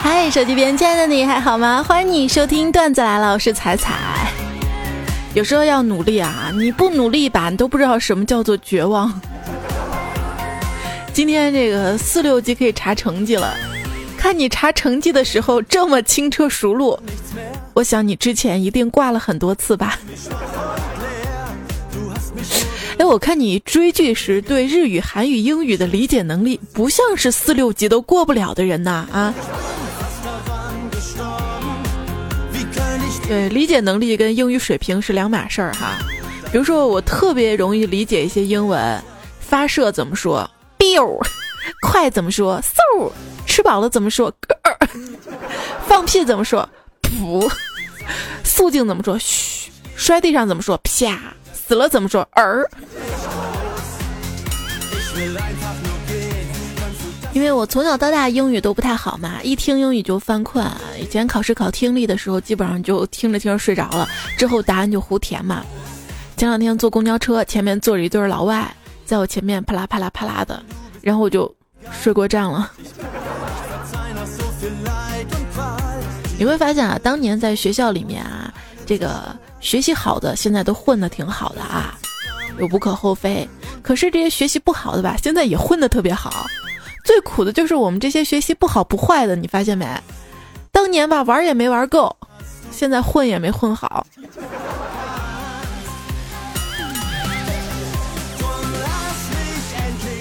嗨，手机边亲爱的你还好吗？欢迎你收听段子来了，我是彩彩。有时候要努力啊，你不努力吧，你都不知道什么叫做绝望。今天这个四六级可以查成绩了，看你查成绩的时候这么轻车熟路，我想你之前一定挂了很多次吧。哎，我看你追剧时对日语、韩语、英语的理解能力，不像是四六级都过不了的人呐啊！对，理解能力跟英语水平是两码事儿哈。比如说，我特别容易理解一些英文，发射怎么说？biu，快怎么说？so，吃饱了怎么说？放屁怎么说？噗，肃静怎么说？嘘，摔地上怎么说？啪。死了怎么说？儿。因为我从小到大英语都不太好嘛，一听英语就犯困。以前考试考听力的时候，基本上就听着听着睡着了，之后答案就胡填嘛。前两天坐公交车，前面坐着一对老外，在我前面啪啦啪啦啪啦的，然后我就睡过站了。你会发现啊，当年在学校里面啊，这个。学习好的现在都混得挺好的啊，又无可厚非。可是这些学习不好的吧，现在也混得特别好。最苦的就是我们这些学习不好不坏的，你发现没？当年吧玩也没玩够，现在混也没混好。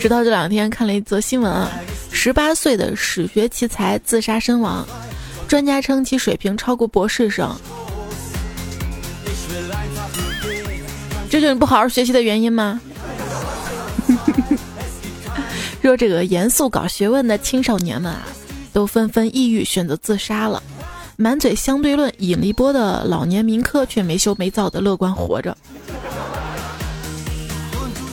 直到这两天看了一则新闻啊，十八岁的史学奇才自杀身亡，专家称其水平超过博士生。这就是你不好好学习的原因吗？若这个严肃搞学问的青少年们啊，都纷纷抑郁选择自杀了。满嘴相对论引力波的老年民科却没羞没臊的乐观活着。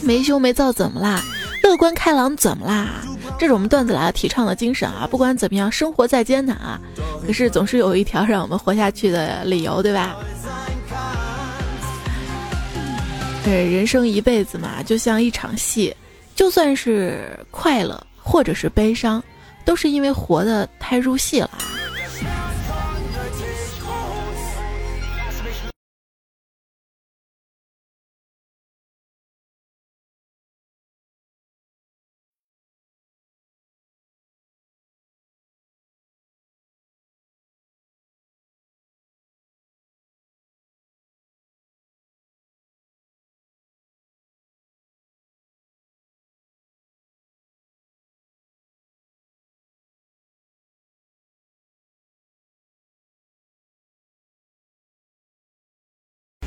没羞没臊怎么啦？乐观开朗怎么啦？这是我们段子来提倡的精神啊！不管怎么样，生活再艰难啊，可是总是有一条让我们活下去的理由，对吧？对，人生一辈子嘛，就像一场戏，就算是快乐或者是悲伤，都是因为活的太入戏了。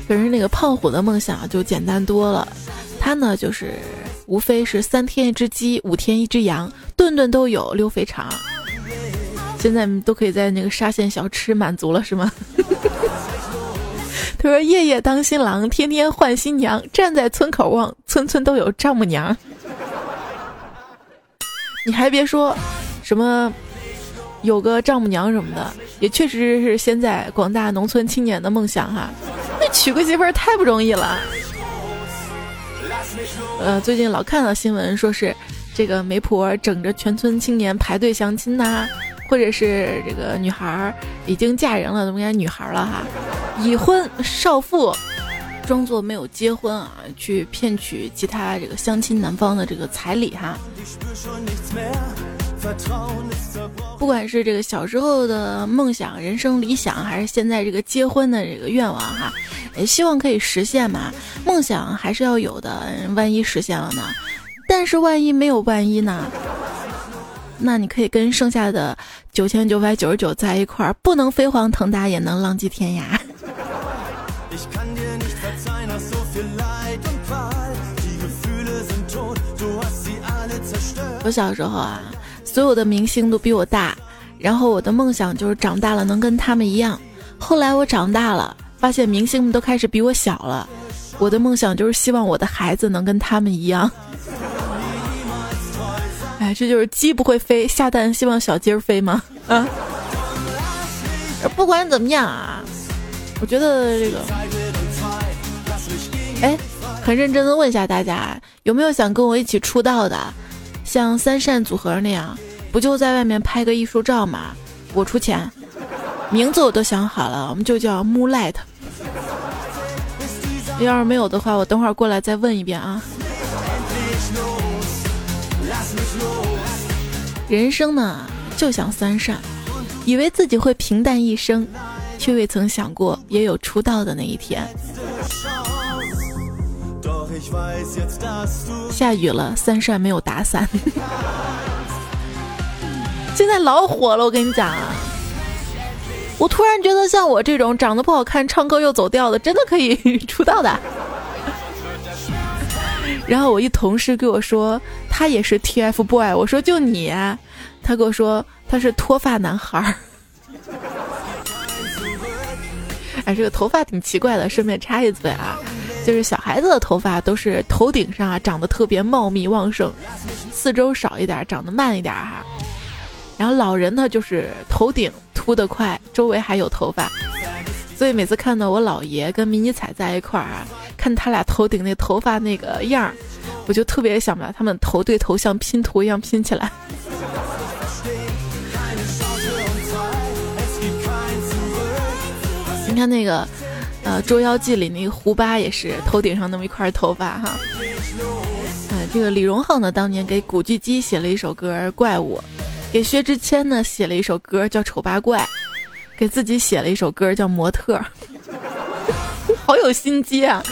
可是那个胖虎的梦想就简单多了，他呢就是无非是三天一只鸡，五天一只羊，顿顿都有溜肥肠。现在都可以在那个沙县小吃满足了，是吗？他说：“夜夜当新郎，天天换新娘，站在村口望，村村都有丈母娘。”你还别说，什么有个丈母娘什么的，也确实是现在广大农村青年的梦想哈。娶个媳妇儿太不容易了。呃，最近老看到新闻，说是这个媒婆整着全村青年排队相亲呐，或者是这个女孩儿已经嫁人了，怎么该女孩了哈？已婚少妇装作没有结婚啊，去骗取其他这个相亲男方的这个彩礼哈。不管是这个小时候的梦想、人生理想，还是现在这个结婚的这个愿望哈。也希望可以实现嘛，梦想还是要有的。万一实现了呢？但是万一没有万一呢？那你可以跟剩下的九千九百九十九在一块儿，不能飞黄腾达，也能浪迹天涯。我小时候啊，所有的明星都比我大，然后我的梦想就是长大了能跟他们一样。后来我长大了。发现明星们都开始比我小了，我的梦想就是希望我的孩子能跟他们一样。哎，这就是鸡不会飞，下蛋希望小鸡儿飞吗？啊！不管怎么样啊，我觉得这个，哎，很认真的问一下大家，有没有想跟我一起出道的？像三善组合那样，不就在外面拍个艺术照嘛？我出钱，名字我都想好了，我们就叫 Moonlight。要是没有的话，我等会儿过来再问一遍啊。人生呢，就像三善，以为自己会平淡一生，却未曾想过也有出道的那一天。下雨了，三善没有打伞。现在老火了，我跟你讲啊。我突然觉得，像我这种长得不好看、唱歌又走调的，真的可以 出道的。然后我一同事跟我说，他也是 TFBOY。我说就你，他跟我说他是脱发男孩儿。哎，这个头发挺奇怪的。顺便插一嘴啊，就是小孩子的头发都是头顶上啊长得特别茂密旺盛，四周少一点，长得慢一点哈。然后老人呢，就是头顶秃得快，周围还有头发，所以每次看到我姥爷跟迷你彩在一块儿啊，看他俩头顶那头发那个样儿，我就特别想把他们头对头像拼图一样拼起来。你看那个，呃，《捉妖记》里那个胡巴也是头顶上那么一块头发哈。哎，这个李荣浩呢，当年给古巨基写了一首歌《怪物》。给薛之谦呢写了一首歌叫《丑八怪》，给自己写了一首歌叫《模特》，好有心机啊！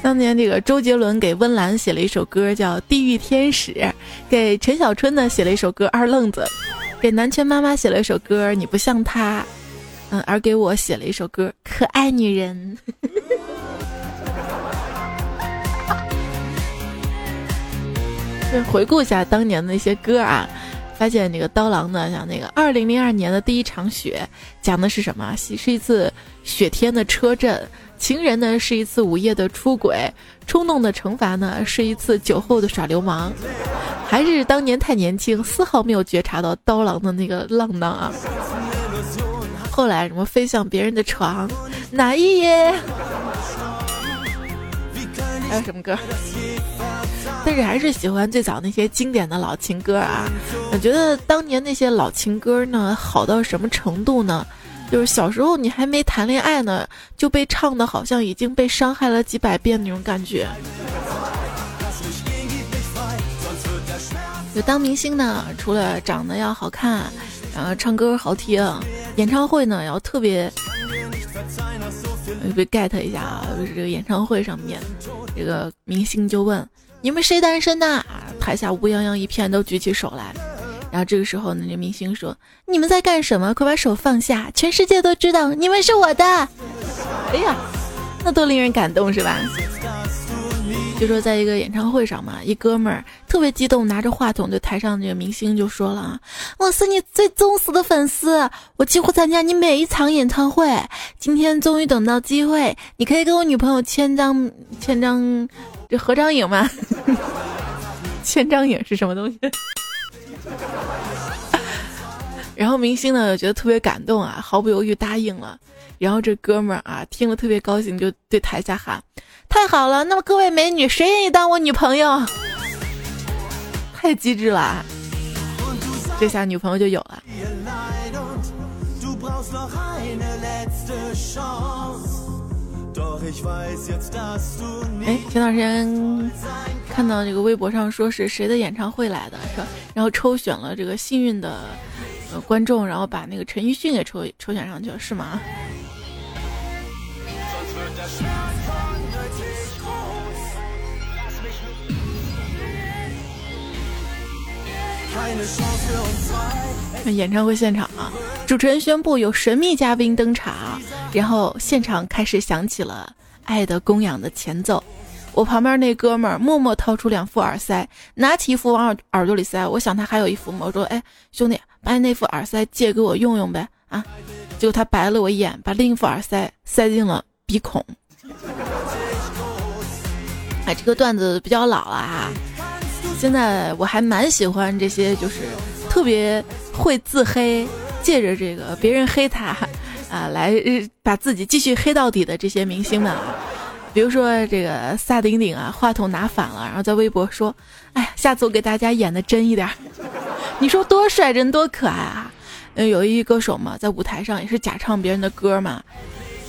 当年这个周杰伦给温岚写了一首歌叫《地狱天使》，给陈小春呢写了一首歌《二愣子》，给南拳妈妈写了一首歌《你不像他》，嗯，而给我写了一首歌《可爱女人》。回顾一下当年的那些歌啊。发现那个刀郎呢，像那个二零零二年的第一场雪，讲的是什么？是一次雪天的车震；情人呢，是一次午夜的出轨；冲动的惩罚呢，是一次酒后的耍流氓。还是当年太年轻，丝毫没有觉察到刀郎的那个浪荡啊！后来什么飞向别人的床，哪一夜？还有什么歌？但是还是喜欢最早那些经典的老情歌啊！我觉得当年那些老情歌呢，好到什么程度呢？就是小时候你还没谈恋爱呢，就被唱的好像已经被伤害了几百遍那种感觉。就当明星呢，除了长得要好看，然后唱歌好听，演唱会呢要特别，被 get 一下啊！就是这个演唱会上面，这个明星就问。你们谁单身呢？台下乌泱泱一片，都举起手来。然后这个时候呢，那明星说：“你们在干什么？快把手放下！全世界都知道你们是我的。”哎呀，那多令人感动是吧？就说在一个演唱会上嘛，一哥们儿特别激动，拿着话筒对台上那个明星就说了：“啊，我是你最忠实的粉丝，我几乎参加你每一场演唱会。今天终于等到机会，你可以跟我女朋友签张签张。”这合张影吗？千张影是什么东西？然后明星呢，觉得特别感动啊，毫不犹豫答应了。然后这哥们儿啊，听了特别高兴，就对台下喊：“太好了！那么各位美女，谁愿意当我女朋友？” 太机智了，这下女朋友就有了。哎，前段时间看到这个微博上说是谁的演唱会来的，是吧？然后抽选了这个幸运的呃观众，然后把那个陈奕迅给抽抽选上去了，是吗？演唱会现场啊，主持人宣布有神秘嘉宾登场，然后现场开始响起了《爱的供养》的前奏。我旁边那哥们儿默默掏出两副耳塞，拿起一副往耳耳朵里塞。我想他还有一副，我说：“哎，兄弟，把你那副耳塞借给我用用呗。”啊，结果他白了我一眼，把另一副耳塞塞进了鼻孔。哎，这个段子比较老了啊。现在我还蛮喜欢这些，就是特别会自黑，借着这个别人黑他，啊，来把自己继续黑到底的这些明星们啊，比如说这个萨顶顶啊，话筒拿反了，然后在微博说：“哎，下次我给大家演的真一点。”你说多帅，人多可爱啊！嗯，有一歌手嘛，在舞台上也是假唱别人的歌嘛，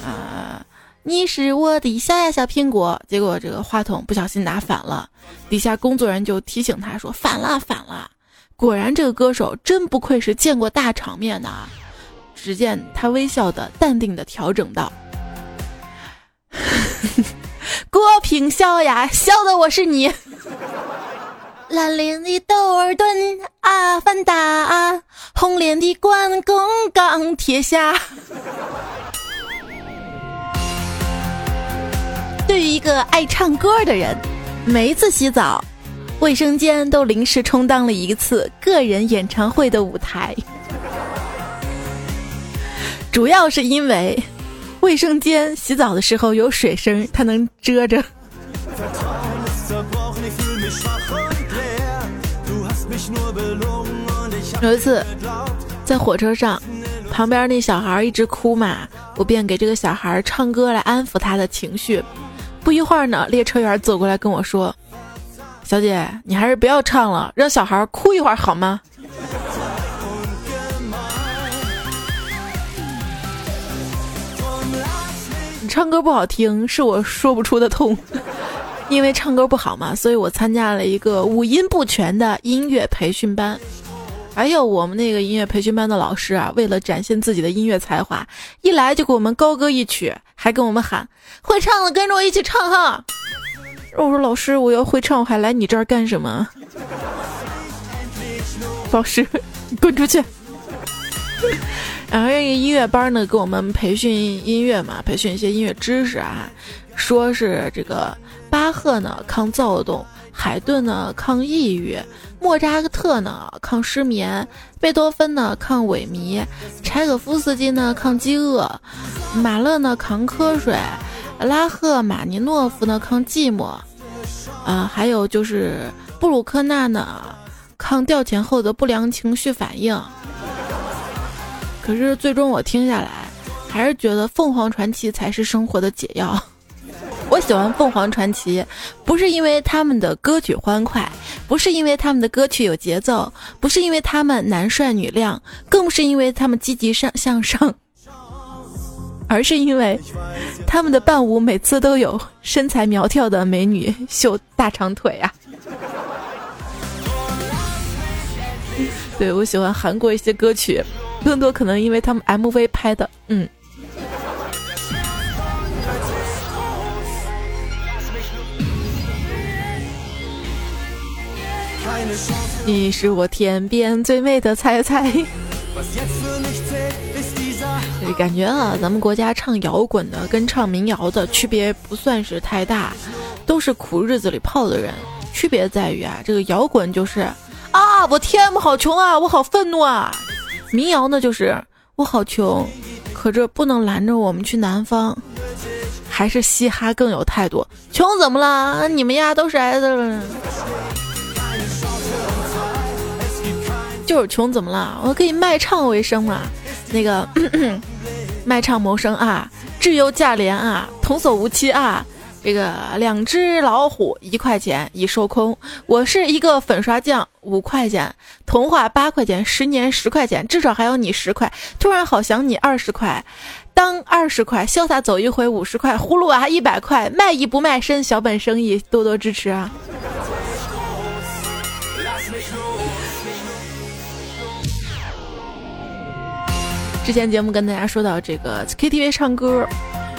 啊，你是我的小呀小苹果，结果这个话筒不小心拿反了，底下工作人员就提醒他说：“反了，反了。”果然，这个歌手真不愧是见过大场面的啊。只见他微笑的、淡定的调整道：“ 郭平笑呀，笑的我是你。蓝脸的窦尔敦，阿凡达，红脸的关公，钢铁侠。对于一个爱唱歌的人，每一次洗澡，卫生间都临时充当了一次个人演唱会的舞台。”主要是因为卫生间洗澡的时候有水声，它能遮着。有一次在火车上，旁边那小孩一直哭嘛，我便给这个小孩唱歌来安抚他的情绪。不一会儿呢，列车员走过来跟我说：“小姐，你还是不要唱了，让小孩哭一会儿好吗？”你唱歌不好听是我说不出的痛，因为唱歌不好嘛，所以我参加了一个五音不全的音乐培训班。还有我们那个音乐培训班的老师啊，为了展现自己的音乐才华，一来就给我们高歌一曲，还跟我们喊会唱的跟着我一起唱哈。我说老师，我要会唱，我还来你这儿干什么？老师，滚出去！然后这个音乐班呢，给我们培训音乐嘛，培训一些音乐知识啊。说是这个巴赫呢抗躁动，海顿呢抗抑郁，莫扎特呢抗失眠，贝多芬呢抗萎靡，柴可夫斯基呢抗饥饿，马勒呢抗瞌睡，拉赫玛尼诺夫呢抗寂寞，啊，还有就是布鲁克纳呢抗调前后的不良情绪反应。可是最终我听下来，还是觉得凤凰传奇才是生活的解药。我喜欢凤凰传奇，不是因为他们的歌曲欢快，不是因为他们的歌曲有节奏，不是因为他们男帅女靓，更不是因为他们积极上向上，而是因为他们的伴舞每次都有身材苗条的美女秀大长腿啊。对我喜欢韩国一些歌曲。更多可能因为他们 MV 拍的，嗯。你是我天边最美的菜菜。感觉啊，咱们国家唱摇滚的跟唱民谣的区别不算是太大，都是苦日子里泡的人。区别在于啊，这个摇滚就是啊，我天，我好穷啊，我好愤怒啊。民谣呢，就是我好穷，可这不能拦着我们去南方。还是嘻哈更有态度，穷怎么了？你们呀都是挨的。就是穷怎么了？我可以卖唱为生嘛。那个卖唱谋生啊，质优价廉啊，童叟无欺啊。这个两只老虎一块钱已售空，我是一个粉刷匠五块钱，童话八块钱，十年十块钱，至少还有你十块。突然好想你二十块，当二十块，潇洒走一回五十块，葫芦娃一百块，卖艺不卖身，小本生意多多支持啊！之前节目跟大家说到这个 KTV 唱歌，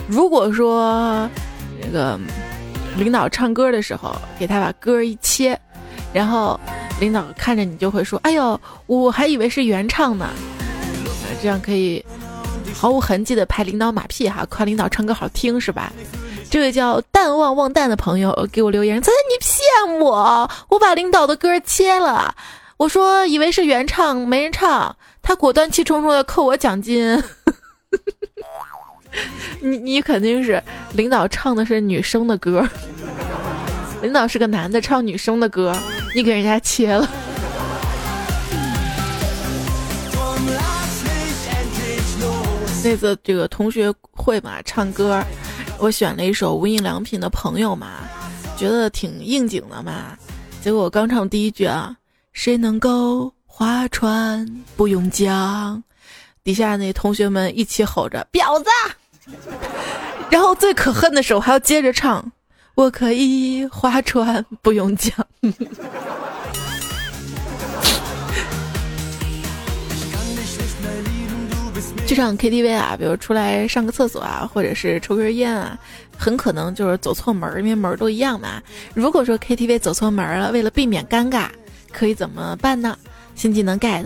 如果说。这个领导唱歌的时候，给他把歌一切，然后领导看着你就会说：“哎呦，我还以为是原唱呢。”这样可以毫无痕迹的拍领导马屁哈，夸领导唱歌好听是吧？这位叫淡忘忘淡的朋友给我留言：“咱你骗我，我把领导的歌切了。”我说以为是原唱，没人唱，他果断气冲冲的扣我奖金。你你肯定是领导唱的是女生的歌，领导是个男的唱女生的歌，你给人家切了。那次这个同学会嘛，唱歌，我选了一首无印良品的朋友嘛，觉得挺应景的嘛。结果我刚唱第一句啊，谁能够划船不用桨？底下那同学们一起吼着婊子。然后最可恨的是，我还要接着唱，我可以划船不用桨。去上 KTV 啊，比如出来上个厕所啊，或者是抽根烟啊，很可能就是走错门，因为门都一样嘛。如果说 KTV 走错门了，为了避免尴尬，可以怎么办呢？新技能 get，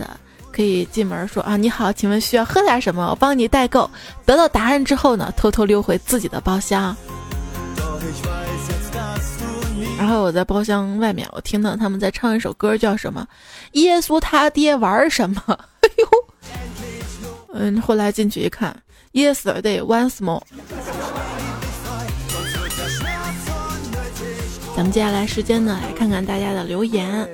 可以进门说啊，你好，请问需要喝点什么？我帮你代购。得到答案之后呢，偷偷溜回自己的包厢。然后我在包厢外面，我听到他们在唱一首歌，叫什么？耶稣他爹玩什么？哎呦！嗯，后来进去一看，Yesterday once more。咱们接下来时间呢，来看看大家的留言。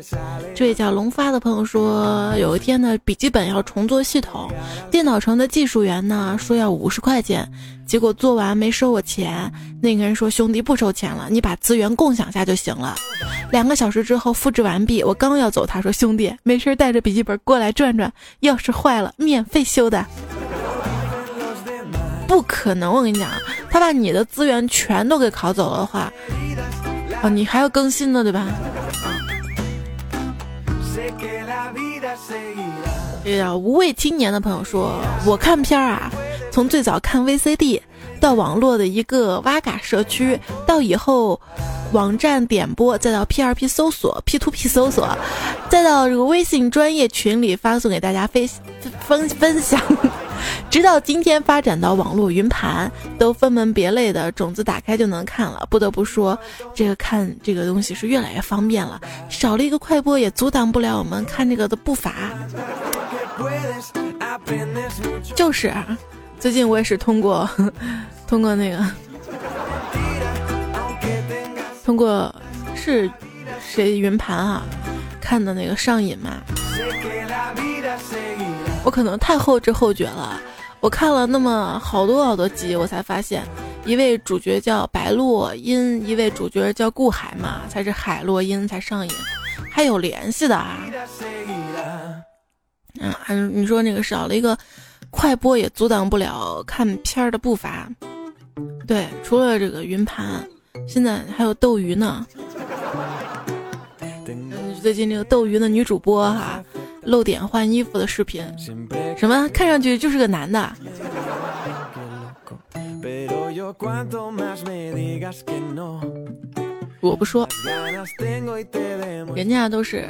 这位叫龙发的朋友说，有一天呢，笔记本要重做系统，电脑城的技术员呢说要五十块钱，结果做完没收我钱。那个人说：“兄弟不收钱了，你把资源共享下就行了。”两个小时之后复制完毕，我刚要走，他说：“兄弟，没事带着笔记本过来转转，要是坏了免费修的。”不可能，我跟你讲，他把你的资源全都给拷走了的话。哦，你还要更新呢，对吧？这个叫无畏青年的朋友说：“我看片儿啊，从最早看 VCD，到网络的一个哇嘎社区，到以后网站点播，再到 P2P 搜索、P2P 搜索，再到这个微信专业群里发送给大家分分分享。”直到今天发展到网络云盘，都分门别类的种子打开就能看了。不得不说，这个看这个东西是越来越方便了，少了一个快播也阻挡不了我们看这个的步伐。就是，最近我也是通过通过那个通过是谁云盘啊看的那个上瘾嘛。我可能太后知后觉了，我看了那么好多好多集，我才发现，一位主角叫白洛因，一位主角叫顾海嘛，才是海洛因才上瘾，还有联系的啊。嗯，你说那个少了一个快播也阻挡不了看片儿的步伐，对，除了这个云盘，现在还有斗鱼呢。最近这个斗鱼的女主播哈。露点换衣服的视频，什么？看上去就是个男的。我不说，人家都是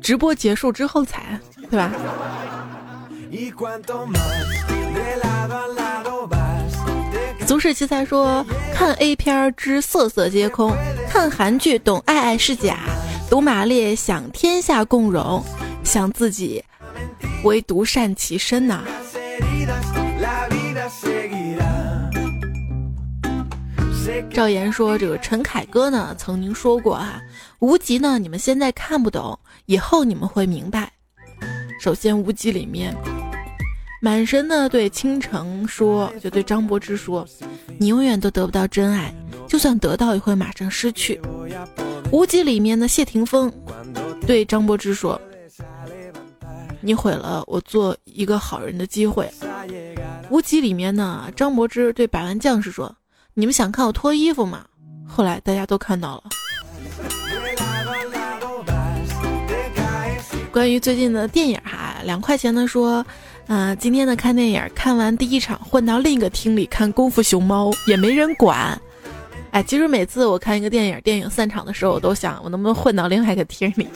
直播结束之后才，对吧？足世奇才说，看 A 片之色色皆空，看韩剧懂爱爱是假。读马列想天下共荣，想自己唯独善其身呐。赵岩说：“这个陈凯歌呢，曾经说过啊，无极呢，你们现在看不懂，以后你们会明白。首先，无极里面，满身呢对倾城说，就对张柏芝说，你永远都得不到真爱，就算得到，也会马上失去。”无极里面的谢霆锋对张柏芝说：“你毁了我做一个好人的机会。”无极里面呢，张柏芝对百万将士说：“你们想看我脱衣服吗？”后来大家都看到了。关于最近的电影哈，两块钱的说：“嗯，今天的看电影，看完第一场混到另一个厅里看《功夫熊猫》，也没人管。”哎，其实每次我看一个电影，电影散场的时候，我都想我能不能混到另外一个厅里，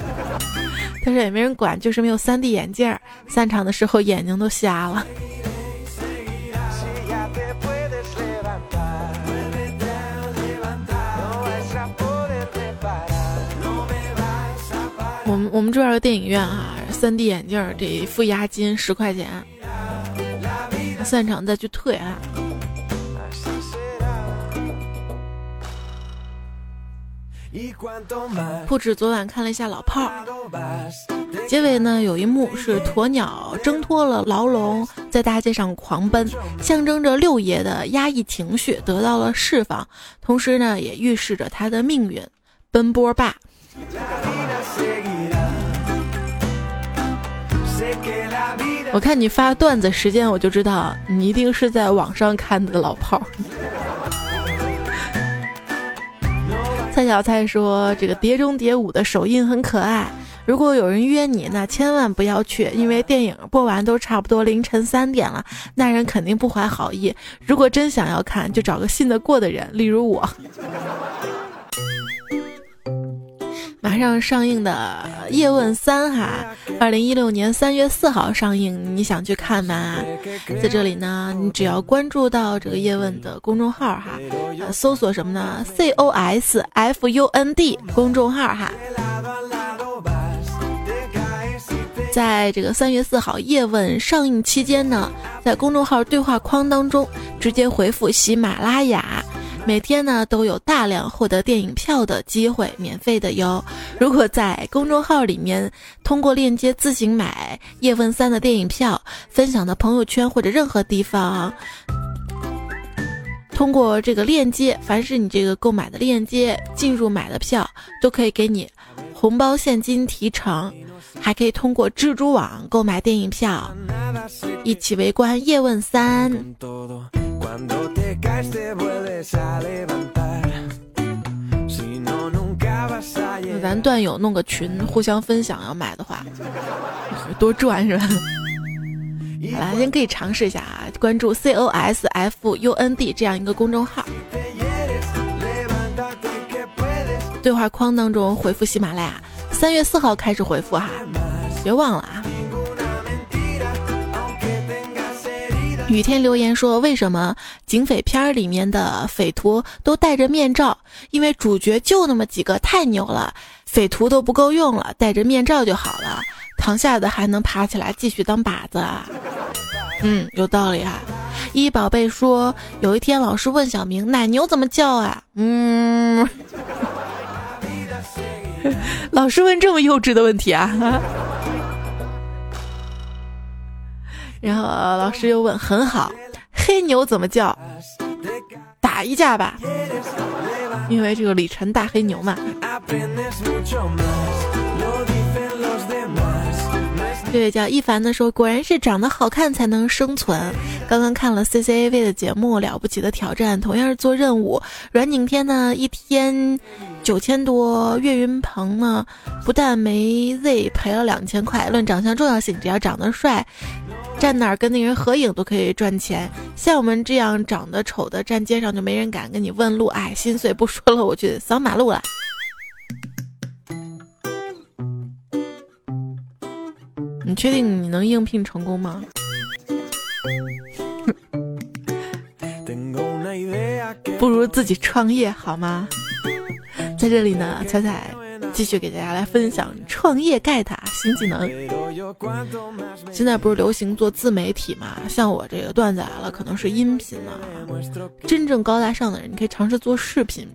但是也没人管，就是没有 3D 眼镜儿，散场的时候眼睛都瞎了。我们我们这边的电影院哈，3D 眼镜得付押金十块钱，散场再去退啊。不止昨晚看了一下《老炮儿》，结尾呢有一幕是鸵鸟挣脱了牢笼，在大街上狂奔，象征着六爷的压抑情绪得到了释放，同时呢也预示着他的命运。奔波吧。我看你发段子时间，我就知道你一定是在网上看的老炮儿。蔡小蔡说：“这个《碟中谍五》的首映很可爱，如果有人约你，那千万不要去，因为电影播完都差不多凌晨三点了，那人肯定不怀好意。如果真想要看，就找个信得过的人，例如我。”马上上映的《叶问三》哈，二零一六年三月四号上映，你想去看吗？在这里呢，你只要关注到这个叶问的公众号哈，搜索什么呢？C O S F U N D 公众号哈，在这个三月四号叶问上映期间呢，在公众号对话框当中直接回复喜马拉雅。每天呢都有大量获得电影票的机会，免费的哟。如果在公众号里面通过链接自行买《叶问三》的电影票，分享到朋友圈或者任何地方，通过这个链接，凡是你这个购买的链接进入买的票，都可以给你红包现金提成，还可以通过蜘蛛网购买电影票，一起围观《叶问三》。那咱段友弄个群，互相分享，要买的话多赚是吧？好啦，先可以尝试一下啊，关注 C O S F U N D 这样一个公众号，对话框当中回复喜马拉雅，三月四号开始回复哈，别忘了啊。雨天留言说：“为什么警匪片里面的匪徒都戴着面罩？因为主角就那么几个，太牛了，匪徒都不够用了，戴着面罩就好了，躺下的还能爬起来继续当靶子啊。”嗯，有道理啊。一宝贝说：“有一天老师问小明，奶牛怎么叫啊？”嗯，老师问这么幼稚的问题啊？然后老师又问：“很好，黑牛怎么叫？打一架吧，因为这个李晨大黑牛嘛。”这位叫一凡的说：“果然是长得好看才能生存。”刚刚看了 C C A V 的节目《了不起的挑战》，同样是做任务，阮景天呢一天九千多，岳云鹏呢不但没 Z 赔了两千块。论长相重要性，只要长得帅。站哪儿跟那人合影都可以赚钱，像我们这样长得丑的，站街上就没人敢跟你问路。哎，心碎，不说了，我去扫马路了。你确定你能应聘成功吗？不如自己创业好吗？在这里呢，彩彩。继续给大家来分享创业盖塔新技能。现在不是流行做自媒体嘛？像我这个段子来了，可能是音频了。真正高大上的人，你可以尝试做视频。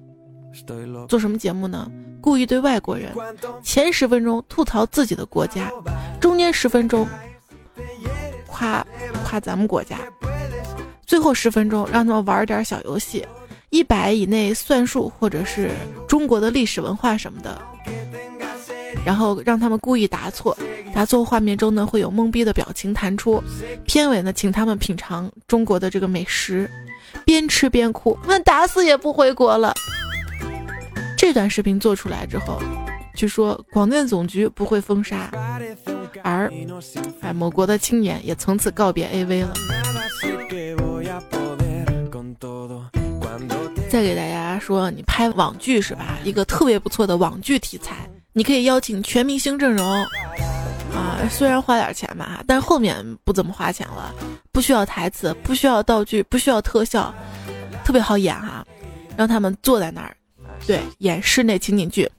做什么节目呢？故意对外国人，前十分钟吐槽自己的国家，中间十分钟夸夸咱们国家，最后十分钟让他们玩点小游戏。一百以内算术，或者是中国的历史文化什么的，然后让他们故意答错，答错画面中呢会有懵逼的表情弹出，片尾呢请他们品尝中国的这个美食，边吃边哭，问打死也不回国了。这段视频做出来之后，据说广电总局不会封杀，而哎某国的青年也从此告别 AV 了。再给大家说，你拍网剧是吧？一个特别不错的网剧题材，你可以邀请全明星阵容啊，虽然花点钱吧，但是后面不怎么花钱了，不需要台词，不需要道具，不需要特效，特别好演哈。让他们坐在那儿，对，演室内情景剧。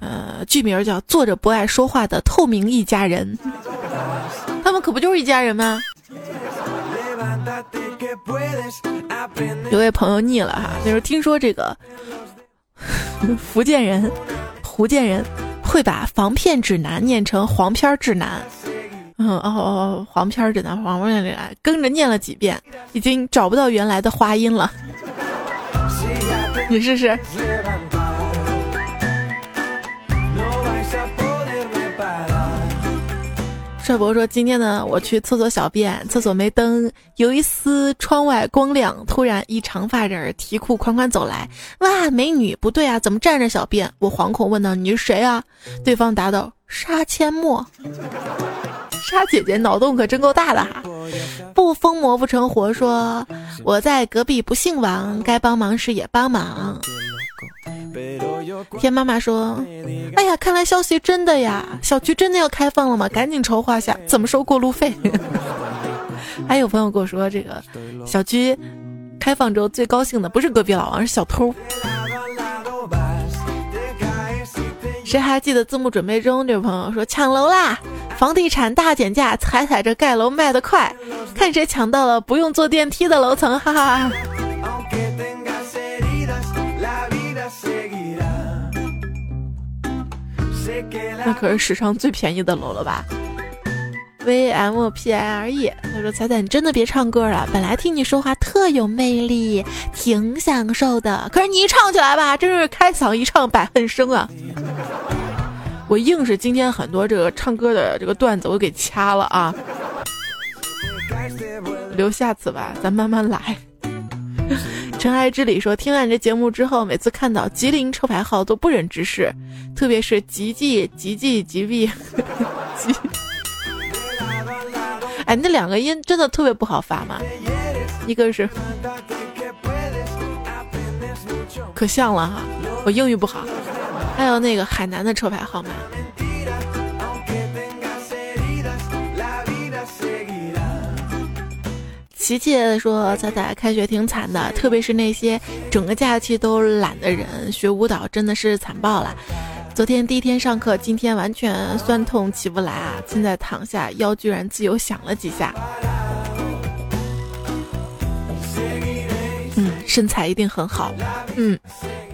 呃，剧名叫《坐着不爱说话的透明一家人》，他们可不就是一家人吗？有位朋友腻了哈，就是听说这个 福建人，福建人会把防骗指南念成黄片指南。嗯哦哦，黄片指南，黄片指南，跟着念了几遍，已经找不到原来的花音了。你试试。帅博说：“今天呢，我去厕所小便，厕所没灯，有一丝窗外光亮。突然，一长发人提裤款款走来，哇，美女！不对啊，怎么站着小便？我惶恐问道：你是谁啊？对方答道：杀阡陌。沙姐姐脑洞可真够大的哈！不疯魔不成活。说我在隔壁不姓王，该帮忙时也帮忙。”天妈妈说：“哎呀，看来消息真的呀，小区真的要开放了吗？赶紧筹划下怎么收过路费。”还有朋友跟我说，这个小区开放之后最高兴的不是隔壁老王，是小偷。谁还记得字幕准备中？这位朋友说：“抢楼啦，房地产大减价，踩踩着盖楼卖得快，看谁抢到了不用坐电梯的楼层，哈哈。”那可是史上最便宜的楼了吧？V M P I R E，他说：“彩彩，你真的别唱歌了，本来听你说话特有魅力，挺享受的。可是你一唱起来吧，真是开嗓一唱百恨生啊！我硬是今天很多这个唱歌的这个段子我给掐了啊，留下次吧，咱慢慢来。”尘埃之里说，听完这节目之后，每次看到吉林车牌号都不忍直视，特别是吉吉吉吉吉 B，吉，哎，那两个音真的特别不好发吗，一个是，可像了哈，我英语不好，还有那个海南的车牌号码。琪琪说：“彩彩开学挺惨的，特别是那些整个假期都懒的人，学舞蹈真的是惨爆了。昨天第一天上课，今天完全酸痛起不来啊！现在躺下，腰居然自由响了几下。嗯，身材一定很好，嗯，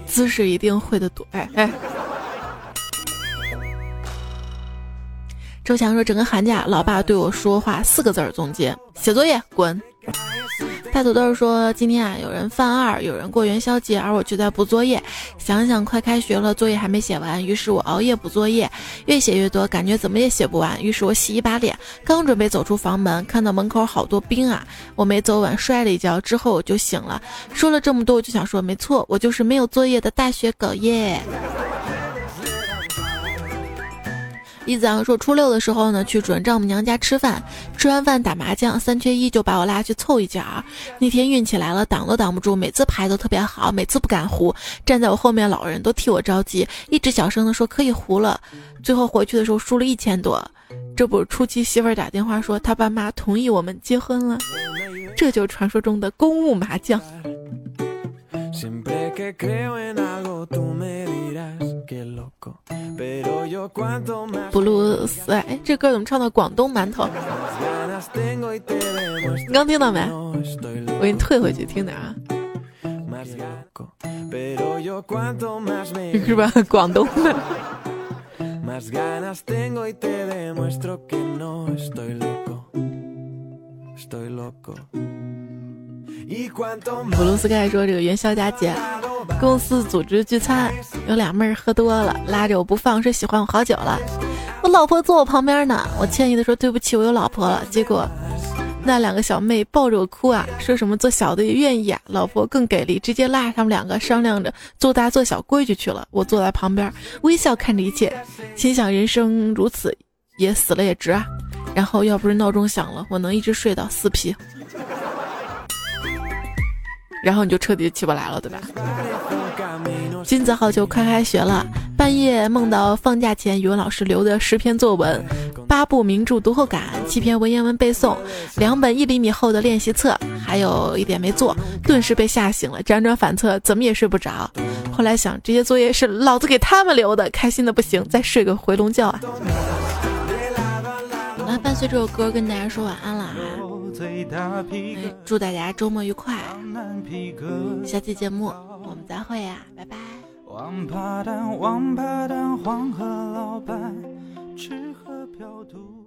姿势一定会的多。哎哎。”周强说：“整个寒假，老爸对我说话四个字儿总结：写作业，滚。”大土豆说：“今天啊，有人犯二，有人过元宵节，而我却在补作业。想想快开学了，作业还没写完，于是我熬夜补作业，越写越多，感觉怎么也写不完。于是我洗一把脸，刚准备走出房门，看到门口好多冰啊！我没走稳，摔了一跤，之后我就醒了。说了这么多，我就想说，没错，我就是没有作业的大学狗耶。”李子阳说：“初六的时候呢，去准丈母娘家吃饭，吃完饭打麻将，三缺一就把我拉去凑一脚。那天运气来了，挡都挡不住，每次牌都特别好，每次不敢胡。站在我后面老人都替我着急，一直小声的说可以胡了。最后回去的时候输了一千多。这不，初七媳妇打电话说他爸妈同意我们结婚了，这就是传说中的公务麻将。”布鲁斯，哎，这歌怎么唱到广东馒头？你刚听到没？我给你退回去听点啊。是吧？广东的。普鲁斯盖说：“这个元宵佳节，公司组织聚餐，有俩妹儿喝多了，拉着我不放，说喜欢我好久了。我老婆坐我旁边呢，我歉意的说对不起，我有老婆了。结果那两个小妹抱着我哭啊，说什么做小的也愿意啊。老婆更给力，直接拉着他们两个商量着做大做小规矩去了。我坐在旁边微笑看着一切，心想人生如此，也死了也值啊。然后要不是闹钟响了，我能一直睡到四皮。”然后你就彻底起不来了，对吧？金子好就快开学了，半夜梦到放假前语文老师留的十篇作文，八部名著读后感，七篇文言文背诵，两本一厘米厚的练习册，还有一点没做，顿时被吓醒了，辗转反侧，怎么也睡不着。后来想，这些作业是老子给他们留的，开心的不行，再睡个回笼觉啊！来，伴随这首歌跟大家说晚安了啊！祝大家周末愉快！下期节目我们再会呀，拜拜。王八蛋，王八蛋，黄河老板，吃喝嫖赌。